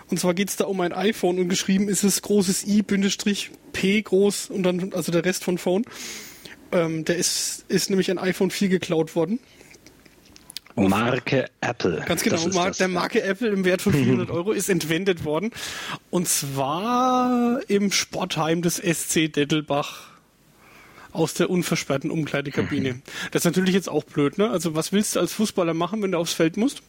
Und zwar geht es da um ein iPhone und geschrieben ist es großes I, Bindestrich, P groß und dann, also der Rest von Phone. Ähm, der ist, ist nämlich ein iPhone 4 geklaut worden.
Marke Apple.
Ganz genau,
das.
der Marke Apple im Wert von 400 Euro ist entwendet worden. Und zwar im Sportheim des SC Dettelbach aus der unversperrten Umkleidekabine.
Mhm.
Das ist natürlich jetzt auch blöd, ne? Also was willst du als Fußballer machen, wenn du aufs Feld musst?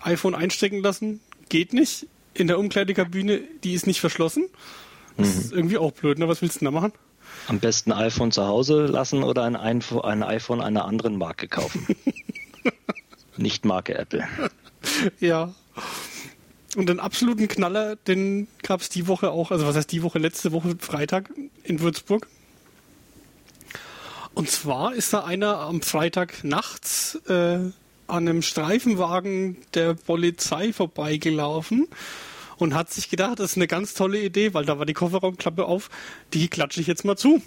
iPhone einstecken lassen, geht nicht. In der Umkleidekabine, die ist nicht verschlossen. Das mhm. ist irgendwie auch blöd, ne? Was willst du denn da machen?
Am besten iPhone zu Hause lassen oder ein, iPhone, ein iPhone einer anderen Marke kaufen. nicht Marke Apple.
Ja. Und den absoluten Knaller, den gab es die Woche auch, also was heißt die Woche, letzte Woche Freitag in Würzburg. Und zwar ist da einer am Freitag nachts äh, an einem Streifenwagen der Polizei vorbeigelaufen und hat sich gedacht, das ist eine ganz tolle Idee, weil da war die Kofferraumklappe auf, die klatsche ich jetzt mal zu.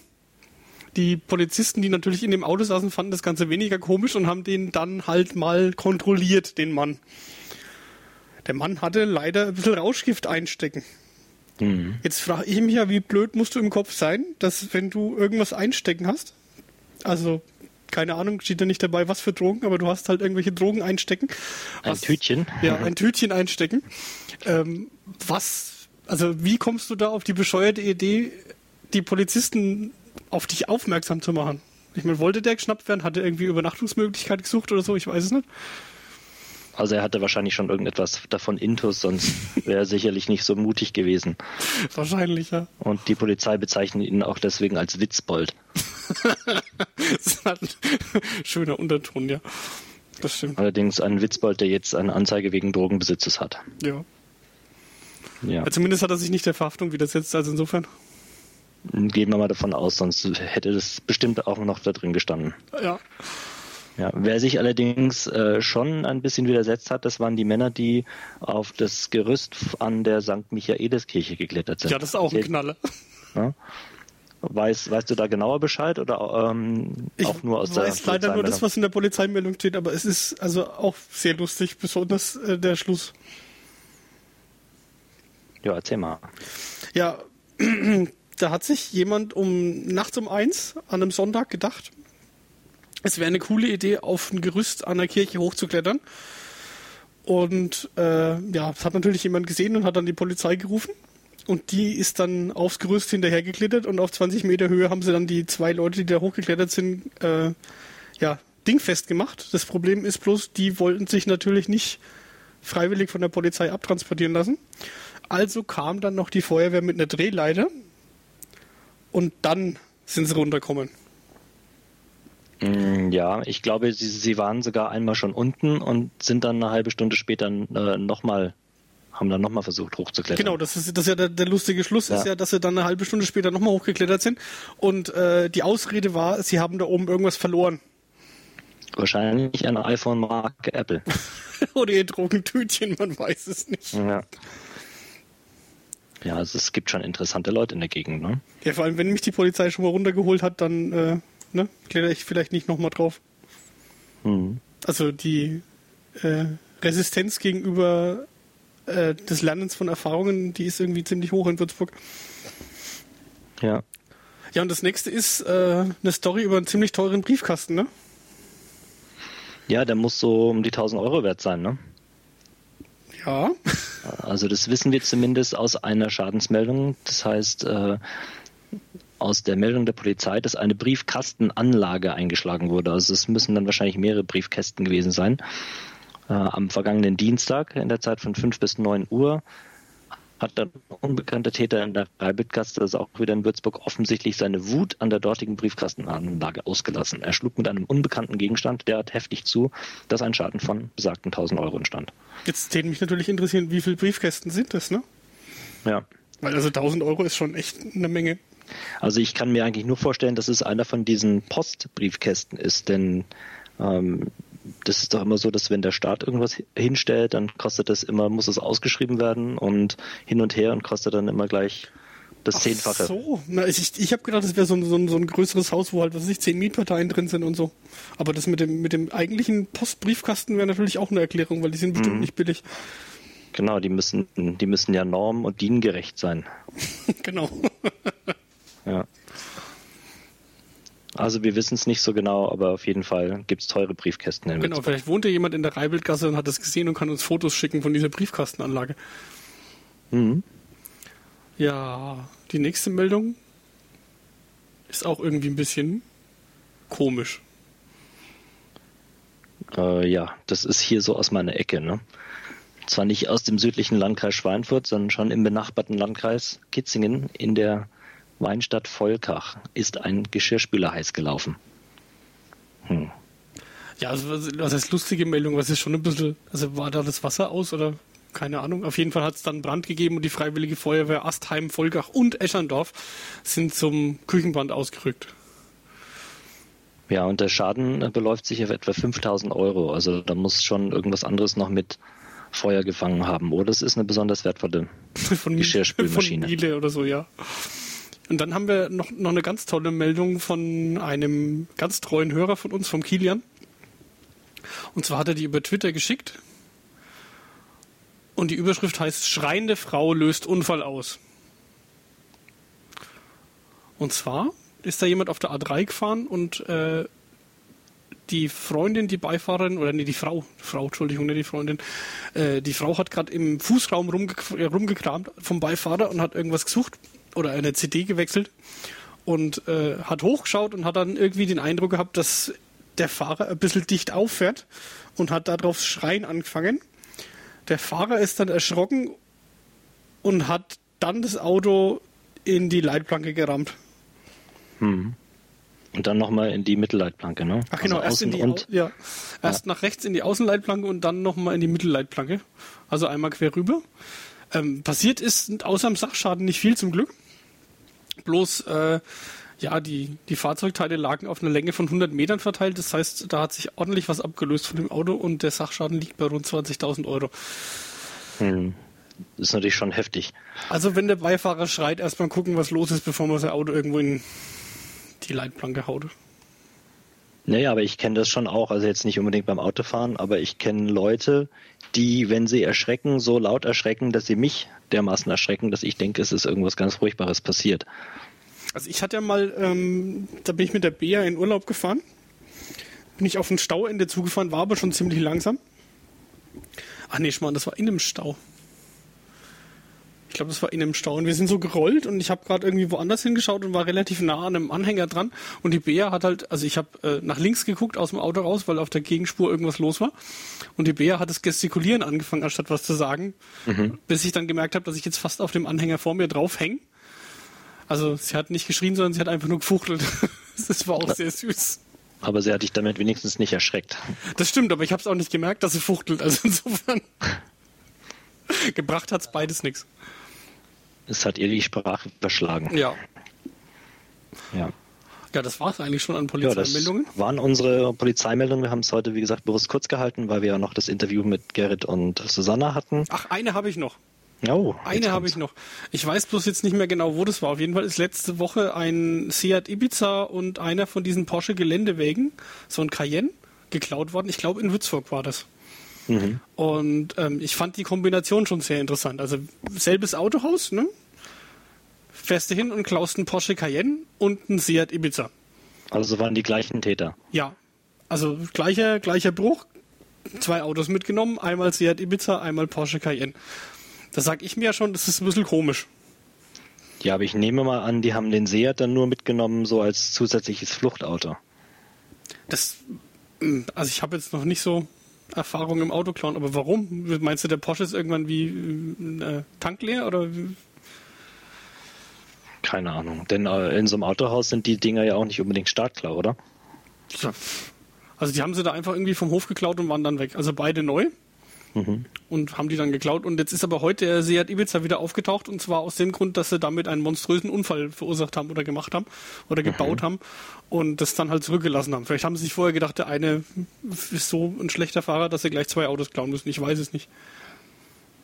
Die Polizisten, die natürlich in dem Auto saßen, fanden das Ganze weniger komisch und haben den dann halt mal kontrolliert, den Mann. Der Mann hatte leider ein bisschen Rauschgift einstecken. Mhm. Jetzt frage ich mich ja, wie blöd musst du im Kopf sein, dass wenn du irgendwas einstecken hast, also keine Ahnung, steht da nicht dabei, was für Drogen, aber du hast halt irgendwelche Drogen einstecken.
Was, ein Tütchen?
Ja, ein Tütchen einstecken. Ähm, was, also wie kommst du da auf die bescheuerte Idee, die Polizisten auf dich aufmerksam zu machen? Ich meine, wollte der geschnappt werden? Hat er irgendwie Übernachtungsmöglichkeit gesucht oder so? Ich weiß es nicht.
Also er hatte wahrscheinlich schon irgendetwas davon intus, sonst wäre er sicherlich nicht so mutig gewesen.
Wahrscheinlich, ja.
Und die Polizei bezeichnet ihn auch deswegen als Witzbold.
das ist ein schöner Unterton, ja.
Das stimmt. Allerdings ein Witzbold, der jetzt eine Anzeige wegen Drogenbesitzes hat.
Ja. Ja. ja. Zumindest hat er sich nicht der Verhaftung widersetzt, also insofern.
Gehen wir mal davon aus, sonst hätte das bestimmt auch noch da drin gestanden.
Ja.
Ja, wer sich allerdings äh, schon ein bisschen widersetzt hat, das waren die Männer, die auf das Gerüst an der St. Michaeliskirche geklettert sind.
Ja, das ist auch ein Knaller. Ja?
Weiß, weißt du da genauer Bescheid oder ähm, auch nur aus
der Ich weiß leider nur das, was in der Polizeimeldung steht, aber es ist also auch sehr lustig, besonders äh, der Schluss.
Ja, erzähl mal.
Ja, da hat sich jemand um nachts um eins an einem Sonntag gedacht, es wäre eine coole Idee, auf ein Gerüst an der Kirche hochzuklettern. Und äh, ja, das hat natürlich jemand gesehen und hat dann die Polizei gerufen. Und die ist dann aufs Gerüst hinterhergeklettert und auf 20 Meter Höhe haben sie dann die zwei Leute, die da hochgeklettert sind, äh, ja, dingfest gemacht. Das Problem ist bloß, die wollten sich natürlich nicht freiwillig von der Polizei abtransportieren lassen. Also kam dann noch die Feuerwehr mit einer Drehleiter und dann sind sie runtergekommen.
Mm, ja, ich glaube, sie, sie waren sogar einmal schon unten und sind dann eine halbe Stunde später äh, nochmal haben dann nochmal versucht hochzuklettern.
Genau, das ist, das ist ja der, der lustige Schluss, ja. ist ja, dass sie dann eine halbe Stunde später nochmal hochgeklettert sind. Und äh, die Ausrede war, sie haben da oben irgendwas verloren.
Wahrscheinlich eine iPhone-Marke Apple.
Oder ihr Drogentütchen, man weiß es nicht.
Ja. Ja, also es gibt schon interessante Leute in der Gegend, ne?
Ja, vor allem, wenn mich die Polizei schon mal runtergeholt hat, dann äh, ne, kletter ich vielleicht nicht nochmal drauf. Mhm. Also die äh, Resistenz gegenüber äh, des Lernens von Erfahrungen, die ist irgendwie ziemlich hoch in Würzburg.
Ja.
Ja, und das nächste ist äh, eine Story über einen ziemlich teuren Briefkasten, ne?
Ja, der muss so um die 1000 Euro wert sein, ne?
Ja.
Also das wissen wir zumindest aus einer Schadensmeldung. Das heißt, äh, aus der Meldung der Polizei, dass eine Briefkastenanlage eingeschlagen wurde. Also es müssen dann wahrscheinlich mehrere Briefkästen gewesen sein. Äh, am vergangenen Dienstag in der Zeit von 5 bis 9 Uhr hat der unbekannte Täter in der Reibitgasse, das ist auch wieder in Würzburg, offensichtlich seine Wut an der dortigen Briefkastenanlage ausgelassen. Er schlug mit einem unbekannten Gegenstand derart heftig zu, dass ein Schaden von besagten 1000 Euro entstand.
Jetzt täte mich natürlich interessieren, wie viele Briefkästen sind das, ne?
Ja.
Weil also 1000 Euro ist schon echt eine Menge.
Also ich kann mir eigentlich nur vorstellen, dass es einer von diesen Postbriefkästen ist, denn ähm, das ist doch immer so, dass wenn der Staat irgendwas hinstellt, dann kostet das immer, muss es ausgeschrieben werden und hin und her und kostet dann immer gleich das Ach Zehnfache.
so, Na, ich, ich habe gedacht, das wäre so ein, so, so ein größeres Haus, wo halt, was weiß ich, zehn Mietparteien drin sind und so. Aber das mit dem, mit dem eigentlichen Postbriefkasten wäre natürlich auch eine Erklärung, weil die sind bestimmt mhm. nicht billig.
Genau, die müssen, die müssen ja norm- und diengerecht sein.
genau.
Also wir wissen es nicht so genau, aber auf jeden Fall gibt es teure Briefkästen
in Genau, Witzburg. vielleicht wohnt ja jemand in der Reibildgasse und hat das gesehen und kann uns Fotos schicken von dieser Briefkastenanlage. Mhm. Ja, die nächste Meldung ist auch irgendwie ein bisschen komisch.
Äh, ja, das ist hier so aus meiner Ecke, ne? zwar nicht aus dem südlichen Landkreis Schweinfurt, sondern schon im benachbarten Landkreis Kitzingen in der Weinstadt Volkach ist ein Geschirrspüler heiß gelaufen.
Hm. Ja, also was heißt lustige Meldung? Was ist schon ein bisschen, also war da das Wasser aus oder keine Ahnung. Auf jeden Fall hat es dann Brand gegeben und die Freiwillige Feuerwehr Astheim, Volkach und Escherndorf sind zum Küchenbrand ausgerückt.
Ja, und der Schaden beläuft sich auf etwa 5000 Euro. Also da muss schon irgendwas anderes noch mit Feuer gefangen haben. Oder es ist eine besonders wertvolle von, Geschirrspülmaschine.
Von Miele oder so, ja. Und dann haben wir noch, noch eine ganz tolle Meldung von einem ganz treuen Hörer von uns, vom Kilian. Und zwar hat er die über Twitter geschickt. Und die Überschrift heißt Schreiende Frau löst Unfall aus. Und zwar ist da jemand auf der A3 gefahren und äh, die Freundin, die Beifahrerin, oder nee, die Frau, Frau, Entschuldigung, nicht die Freundin, äh, die Frau hat gerade im Fußraum rumge rumgekramt vom Beifahrer und hat irgendwas gesucht oder eine CD gewechselt und äh, hat hochgeschaut und hat dann irgendwie den Eindruck gehabt, dass der Fahrer ein bisschen dicht auffährt und hat darauf schreien angefangen. Der Fahrer ist dann erschrocken und hat dann das Auto in die Leitplanke gerammt.
Hm. Und dann nochmal in die Mittelleitplanke, ne?
Ach genau, also erst, in die, und, ja, erst ja. nach rechts in die Außenleitplanke und dann nochmal in die Mittelleitplanke. Also einmal quer rüber. Ähm, passiert ist außer dem Sachschaden nicht viel zum Glück. Bloß, äh, ja, die, die Fahrzeugteile lagen auf einer Länge von 100 Metern verteilt. Das heißt, da hat sich ordentlich was abgelöst von dem Auto und der Sachschaden liegt bei rund 20.000 Euro.
Hm. Das ist natürlich schon heftig.
Also wenn der Beifahrer schreit, erstmal gucken, was los ist, bevor man sein Auto irgendwo in die Leitplanke haut.
Naja, aber ich kenne das schon auch, also jetzt nicht unbedingt beim Autofahren, aber ich kenne Leute, die, wenn sie erschrecken, so laut erschrecken, dass sie mich dermaßen erschrecken, dass ich denke, es ist irgendwas ganz Furchtbares passiert.
Also ich hatte ja mal, ähm, da bin ich mit der Bea in Urlaub gefahren, bin ich auf ein Stauende zugefahren, war aber schon ziemlich langsam. Ach nee, Schmarrn, das war in einem Stau. Ich glaube, das war in einem Stau. Und wir sind so gerollt und ich habe gerade irgendwie woanders hingeschaut und war relativ nah an einem Anhänger dran. Und die Bea hat halt, also ich habe äh, nach links geguckt aus dem Auto raus, weil auf der Gegenspur irgendwas los war. Und die Bea hat das Gestikulieren angefangen, anstatt was zu sagen. Mhm. Bis ich dann gemerkt habe, dass ich jetzt fast auf dem Anhänger vor mir drauf hänge. Also sie hat nicht geschrien, sondern sie hat einfach nur gefuchtelt. das war auch sehr süß.
Aber sie hat dich damit wenigstens nicht erschreckt.
Das stimmt, aber ich habe es auch nicht gemerkt, dass sie fuchtelt. Also insofern gebracht hat es beides nichts.
Es hat ihr die Sprache verschlagen.
Ja.
Ja.
Ja, das war es eigentlich schon an Polizeimeldungen.
Ja, das waren unsere Polizeimeldungen. Wir haben es heute, wie gesagt, bewusst kurz gehalten, weil wir ja noch das Interview mit Gerrit und Susanna hatten.
Ach, eine habe ich noch.
Oh,
eine habe ich noch. Ich weiß bloß jetzt nicht mehr genau, wo das war. Auf jeden Fall ist letzte Woche ein Seat Ibiza und einer von diesen Porsche Geländewägen, so ein Cayenne, geklaut worden. Ich glaube, in Würzburg war das. Mhm. Und ähm, ich fand die Kombination schon sehr interessant. Also selbes Autohaus, ne? Fährst du hin und klaust einen Porsche Cayenne und einen Seat Ibiza.
Also waren die gleichen Täter.
Ja. Also gleicher, gleicher Bruch, zwei Autos mitgenommen, einmal Seat Ibiza, einmal Porsche Cayenne. Da sag ich mir ja schon, das ist ein bisschen komisch.
Ja, aber ich nehme mal an, die haben den Seat dann nur mitgenommen, so als zusätzliches Fluchtauto.
Das, hm, also ich habe jetzt noch nicht so Erfahrung im Autoklauen. Aber warum? Meinst du, der Porsche ist irgendwann wie äh, tankleer oder?
Keine Ahnung. Denn äh, in so einem Autohaus sind die Dinger ja auch nicht unbedingt startklar, oder?
Ja. Also die haben sie da einfach irgendwie vom Hof geklaut und waren dann weg. Also beide neu. Mhm. Und haben die dann geklaut. Und jetzt ist aber heute der Seat Ibiza wieder aufgetaucht. Und zwar aus dem Grund, dass sie damit einen monströsen Unfall verursacht haben oder gemacht haben oder gebaut mhm. haben und das dann halt zurückgelassen haben. Vielleicht haben sie sich vorher gedacht, der eine ist so ein schlechter Fahrer, dass sie gleich zwei Autos klauen müssen. Ich weiß es nicht.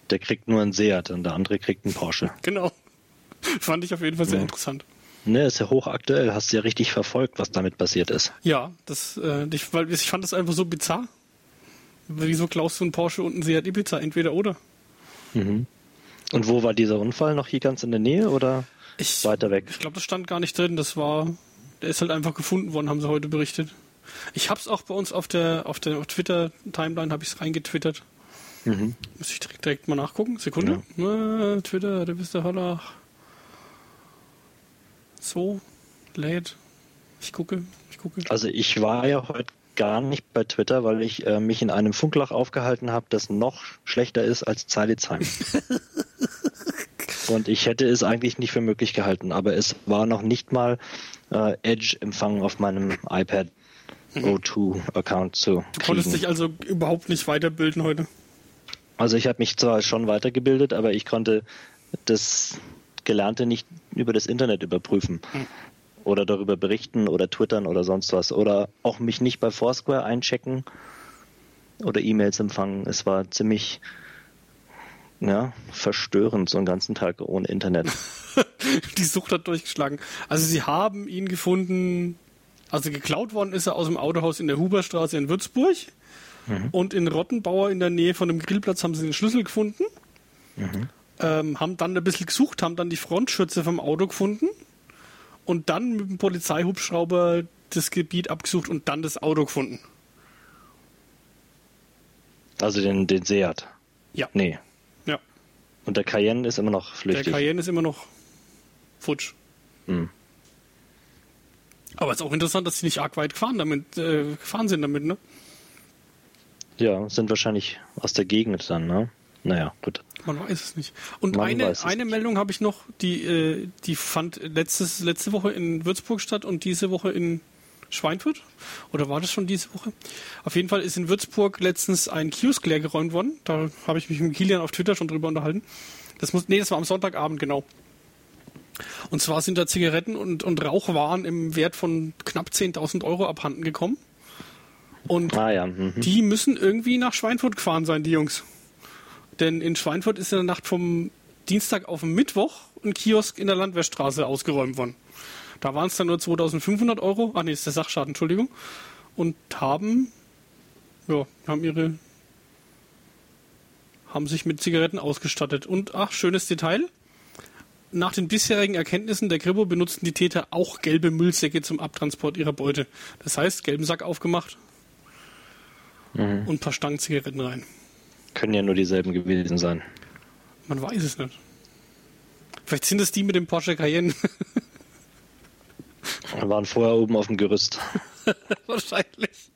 Der kriegt nur einen Seat und der andere kriegt einen Porsche.
Genau. Fand ich auf jeden Fall sehr ja. interessant.
Ne, ist ja hochaktuell. Hast du ja richtig verfolgt, was damit passiert ist.
Ja, das, äh, ich, weil ich fand das einfach so bizarr. Wieso klaust du einen Porsche und einen Seat Ibiza? Entweder oder.
Mhm. Und wo war dieser Unfall? Noch hier ganz in der Nähe oder ich, weiter weg?
Ich glaube, das stand gar nicht drin. Das war, der ist halt einfach gefunden worden, haben sie heute berichtet. Ich habe es auch bei uns auf der auf der Twitter-Timeline habe ich es reingetwittert. Mhm. Muss ich direkt, direkt, mal nachgucken. Sekunde. Ja. Äh, Twitter, du bist der Holler. So, lädt. Ich gucke, ich gucke.
Also ich war ja heute gar nicht bei Twitter, weil ich äh, mich in einem Funkloch aufgehalten habe, das noch schlechter ist als Zeilitzheim. Und ich hätte es eigentlich nicht für möglich gehalten, aber es war noch nicht mal äh, Edge-Empfang auf meinem iPad O2-Account zu kriegen.
Du konntest dich also überhaupt nicht weiterbilden heute?
Also ich habe mich zwar schon weitergebildet, aber ich konnte das Gelernte nicht über das Internet überprüfen. Oder darüber berichten oder twittern oder sonst was. Oder auch mich nicht bei Foursquare einchecken oder E-Mails empfangen. Es war ziemlich ja, verstörend, so einen ganzen Tag ohne Internet.
Die Sucht hat durchgeschlagen. Also sie haben ihn gefunden, also geklaut worden ist er aus dem Autohaus in der Huberstraße in Würzburg. Mhm. Und in Rottenbauer in der Nähe von dem Grillplatz haben sie den Schlüssel gefunden. Mhm. Ähm, haben dann ein bisschen gesucht, haben dann die Frontschürze vom Auto gefunden und dann mit dem Polizeihubschrauber das Gebiet abgesucht und dann das Auto gefunden.
Also den, den Seat?
Ja.
Nee.
Ja.
Und der Cayenne ist immer noch flüchtig?
Der Cayenne ist immer noch futsch. Hm. Aber es ist auch interessant, dass sie nicht arg weit gefahren, damit, äh, gefahren sind damit, ne?
Ja, sind wahrscheinlich aus der Gegend dann, ne? Naja, gut.
Man weiß es nicht. Und Man eine, eine. Meldung habe ich noch, die, äh, die fand letztes, letzte Woche in Würzburg statt und diese Woche in Schweinfurt. Oder war das schon diese Woche? Auf jeden Fall ist in Würzburg letztens ein Kiosk leer geräumt worden. Da habe ich mich mit Kilian auf Twitter schon drüber unterhalten. Das muss, nee, das war am Sonntagabend, genau. Und zwar sind da Zigaretten und, und Rauchwaren im Wert von knapp 10.000 Euro abhanden gekommen. Und ah, ja. mhm. die müssen irgendwie nach Schweinfurt gefahren sein, die Jungs. Denn in Schweinfurt ist in der Nacht vom Dienstag auf den Mittwoch ein Kiosk in der Landwehrstraße ausgeräumt worden. Da waren es dann nur 2500 Euro. Ah, nee, ist der Sachschaden, Entschuldigung. Und haben, ja, haben ihre, haben sich mit Zigaretten ausgestattet. Und, ach, schönes Detail. Nach den bisherigen Erkenntnissen der Kripo benutzten die Täter auch gelbe Müllsäcke zum Abtransport ihrer Beute. Das heißt, gelben Sack aufgemacht mhm. und ein paar Stangen Zigaretten rein.
Können ja nur dieselben gewesen sein.
Man weiß es nicht. Vielleicht sind es die mit dem Porsche Cayenne.
Wir waren vorher oben auf dem Gerüst.
Wahrscheinlich.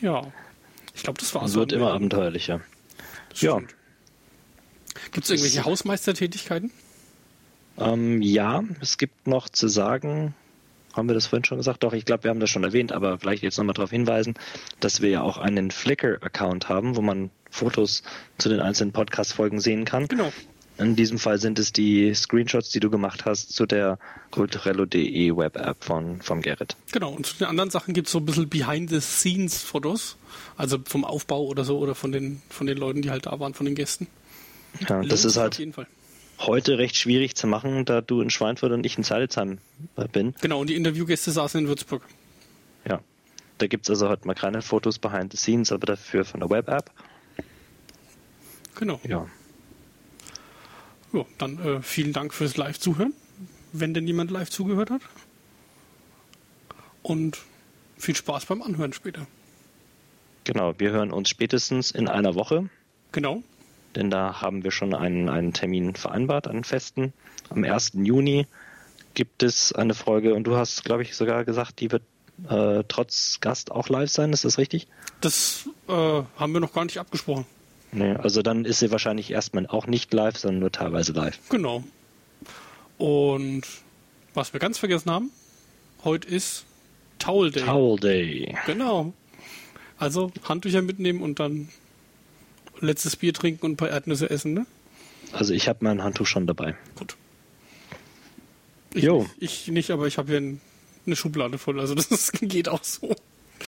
Ja. Ich glaube, das war
es. Wird immer abenteuerlicher. Ja.
Gibt es irgendwelche Hausmeistertätigkeiten?
Ähm, ja, es gibt noch zu sagen, haben wir das vorhin schon gesagt? Doch, ich glaube, wir haben das schon erwähnt, aber vielleicht jetzt nochmal darauf hinweisen, dass wir ja auch einen Flickr-Account haben, wo man Fotos zu den einzelnen Podcast-Folgen sehen kann.
Genau.
In diesem Fall sind es die Screenshots, die du gemacht hast zu der culturello.de Web-App von, von Gerrit.
Genau, und zu den anderen Sachen gibt es so ein bisschen Behind-the-Scenes-Fotos, also vom Aufbau oder so oder von den, von den Leuten, die halt da waren, von den Gästen.
Ja, das ist halt heute recht schwierig zu machen, da du in Schweinfurt und ich in Salzheim bin.
Genau, und die Interviewgäste saßen in Würzburg.
Ja, da gibt es also heute mal keine Fotos behind the scenes, aber dafür von der Web-App.
Genau.
Ja.
Ja, dann äh, vielen Dank fürs Live-Zuhören, wenn denn jemand live zugehört hat. Und viel Spaß beim Anhören später.
Genau, wir hören uns spätestens in einer Woche.
Genau.
Denn da haben wir schon einen, einen Termin vereinbart, einen festen. Am 1. Juni gibt es eine Folge und du hast, glaube ich, sogar gesagt, die wird äh, trotz Gast auch live sein. Ist das richtig?
Das äh, haben wir noch gar nicht abgesprochen.
Nee, also dann ist sie wahrscheinlich erstmal auch nicht live, sondern nur teilweise live.
Genau. Und was wir ganz vergessen haben, heute ist Towel Day.
Towel Day.
Genau. Also Handtücher mitnehmen und dann letztes Bier trinken und ein paar Erdnüsse essen, ne?
Also ich habe mein Handtuch schon dabei.
Gut. Ich, jo. ich nicht, aber ich habe hier eine Schublade voll, also das geht auch so.